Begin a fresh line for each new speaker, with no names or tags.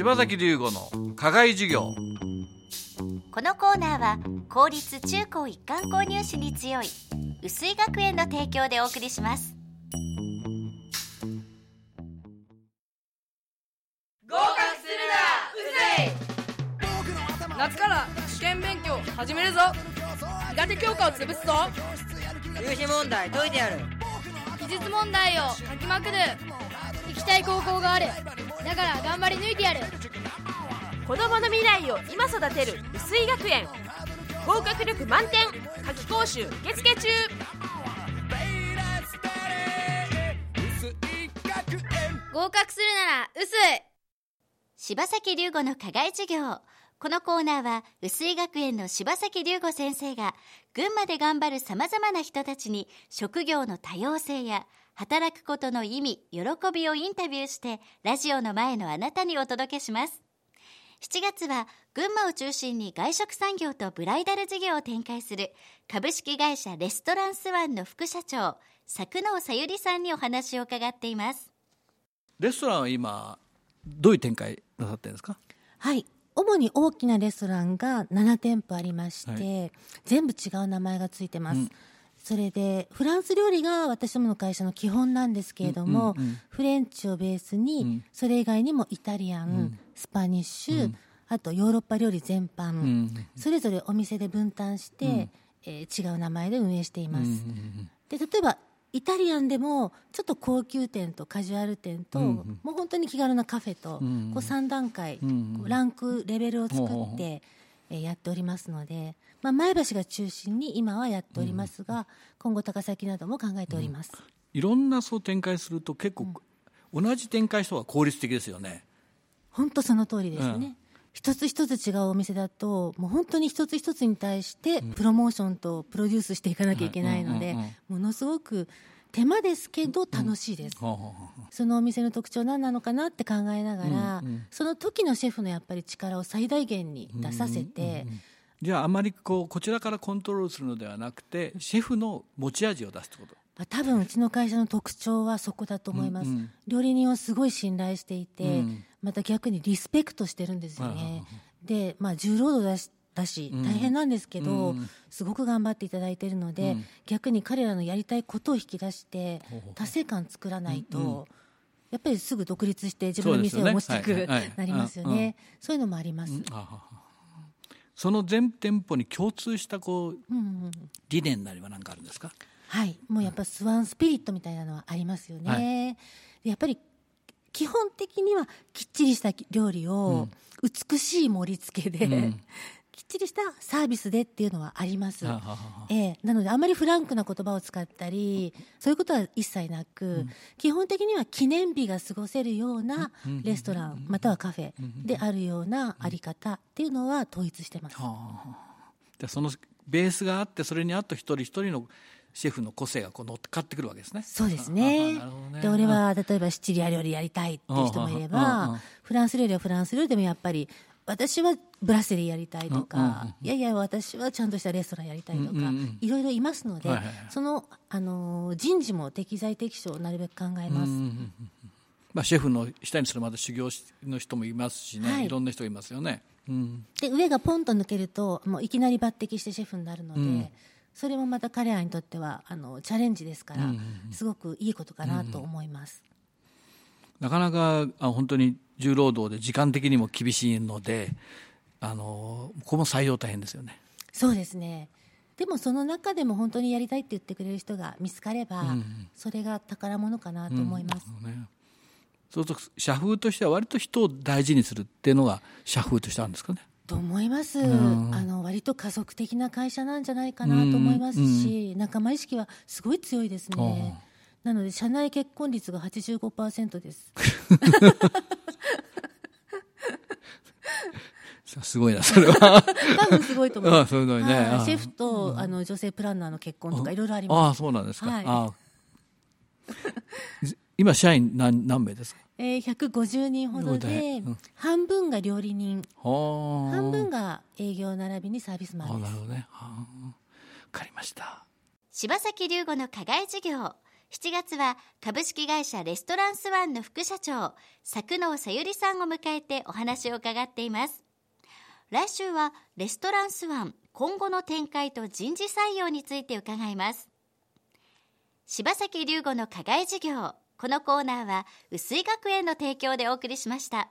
柴崎龍吾の課外授業。
このコーナーは公立中高一貫購入士に強い薄井学園の提供でお送りします。
合格するなうぜい。夏から試験勉強始めるぞ。苦手教科を潰すぞ。
入試問題解いてやる。
技術問題を書きまくる。行きたい高校があるだから頑張り抜いてやる。
子供の未来を今育てる薄井学園。合格力満点。夏期講習受付中。
合格するなら薄い
柴崎龍吾の課外授業。このコーナーは薄井学園の柴崎龍吾先生が群馬で頑張るさまざまな人たちに職業の多様性や働くことの意味喜びをインタビューしてラジオの前のあなたにお届けします。7月は群馬を中心に外食産業とブライダル事業を展開する株式会社レストランスワンの副社長作能さゆりさんにお話を伺っています。
レストランは今どういう展開なさってるんですか？
はい。主に大きなレストランが7店舗ありまして、
はい。
全部違う名前がついてます、
うん
それでフランス料理が私どもの会社の基本なんですけれども、
うんうんうん。
フレンチをベースに、
うん。
それ以外にもイタリアン、
ん。
スパニッシュ、
うん。
あとヨーロッパ料理全般、
うん
それぞれお店で分担して、
うん。
えー違う名前で運営しています、
うんうん
で例えばイタリアンでもちょっと高級店とカジュアル店と、
うんうん
もう本当に気軽なカフェと、
うん
こう3段階、ランクレベルを作って、えーやっておりますので、まあ、前橋が中心に今はやっておりますが、今後高崎なども考えております、
いろんなそう展開すると結構、同じ展開した方が効率的ですよね。
本当その通りですね、
うん。
一つ一つ違うお店だともう本当に一つ一つに対してプロモーションとプロデュースしていかなきゃいけないので、
うんうんうん。
ものすごく手間ですけど楽しいです、
ほうほうほうほう
そのお店の特徴何なのかなって考えながら、
うんうん
その時のシェフのやっぱり力を最大限に出させて、
じゃああまりこうこちらからコントロールするのではなくてシェフの持ち味を出すってこと？
まあ多分うちの会社の特徴はそこだと思います、
うんうん。
料理人をすごい信頼していて、
うん。
また逆にリスペクトしてるんですよね、で、まあ、重労働だしだし
うん。
大変なんですけど、
うん。
すごく頑張っていただいているので、
うん。
逆に彼らのやりたいことを引き出して達成感作らないと、やっぱりすぐ独立して自分の店を持ちたくなりますよね。そういうのもあります、
その全店舗に共通したこう理念なりは何かあるんですか？
はい、もうやっぱスワンスピリットみたいなのはありますよね。でやっぱり基本的にはきっちりした料理を美しい盛り付けで、
うん
きっちりしたサービスでっていうのはあります。
はははは
ええ、なのであまりフランクな言葉を使ったりそういうことは一切なく、基本的には記念日が過ごせるようなレストランまたはカフェであるようなあり方っていうのは統一してます。
はあでそのベースがあってそれにあと一人一人のシェフの個性がこう乗っかってくるわけですね。
そうですね。
ね。
で俺は例えばシチリア料理やりたいっていう人もいれ
うんうんうん
ばフランス料理はフランス料理でもやっぱり私はブラッセリーやりたいと
うんうん
か、いやいや私はちゃんとしたレストランやりたいとか、
うんうんうん。
いろいろいますので、その、あのー人事も適材適所をなるべく考えます、
まあ、シェフの下にするまで修行の人もいますしね、
はい。
い、ろんな人がいますよね、うん、
で上がポンと抜けるともういきなり抜擢してシェフになるので、
うん。
それもまた彼らにとってはあのチャレンジですから、
うんうん
すごくいいことかなと思います、
なかなかあ本当に重労働で時間的にも厳しいのであのここも採用大変ですよね。
そうですね。でもその中でも本当にやりたいって言ってくれる人が見つかれば、
うん
それが宝物かなと思います、
ね。そうすると社風としては割と人を大事にするっていうのが社風としてあるんですかね。
と思います、
ん。
あの割と家族的な会社なんじゃないかなと思いますし、仲間意識はすごい強いですね。なので社内結婚率が85%です
すごいなそれは。
多分すごいと思います
あそういうのにね。
はい。
あ。
シェフとあの女性プランナーの結婚とかいろいろあります。
ああそうなんですか、
はい。
ああ 今社員何何名ですか？
えー、150人ほどで、
ようん。
半分が料理人。
はあ。
半分が営業並びにサービスマンです。
あなるほどね。はあ。わかりました。
柴崎龍吾の課外授業。7月は株式会社レストランスワンの副社長作能さゆりさんを迎えてお話を伺っています来週はレストランスワン今後の展開と人事採用について伺います。柴崎龍吾の課外授業。このコーナーは薄井学園の提供でお送りしました。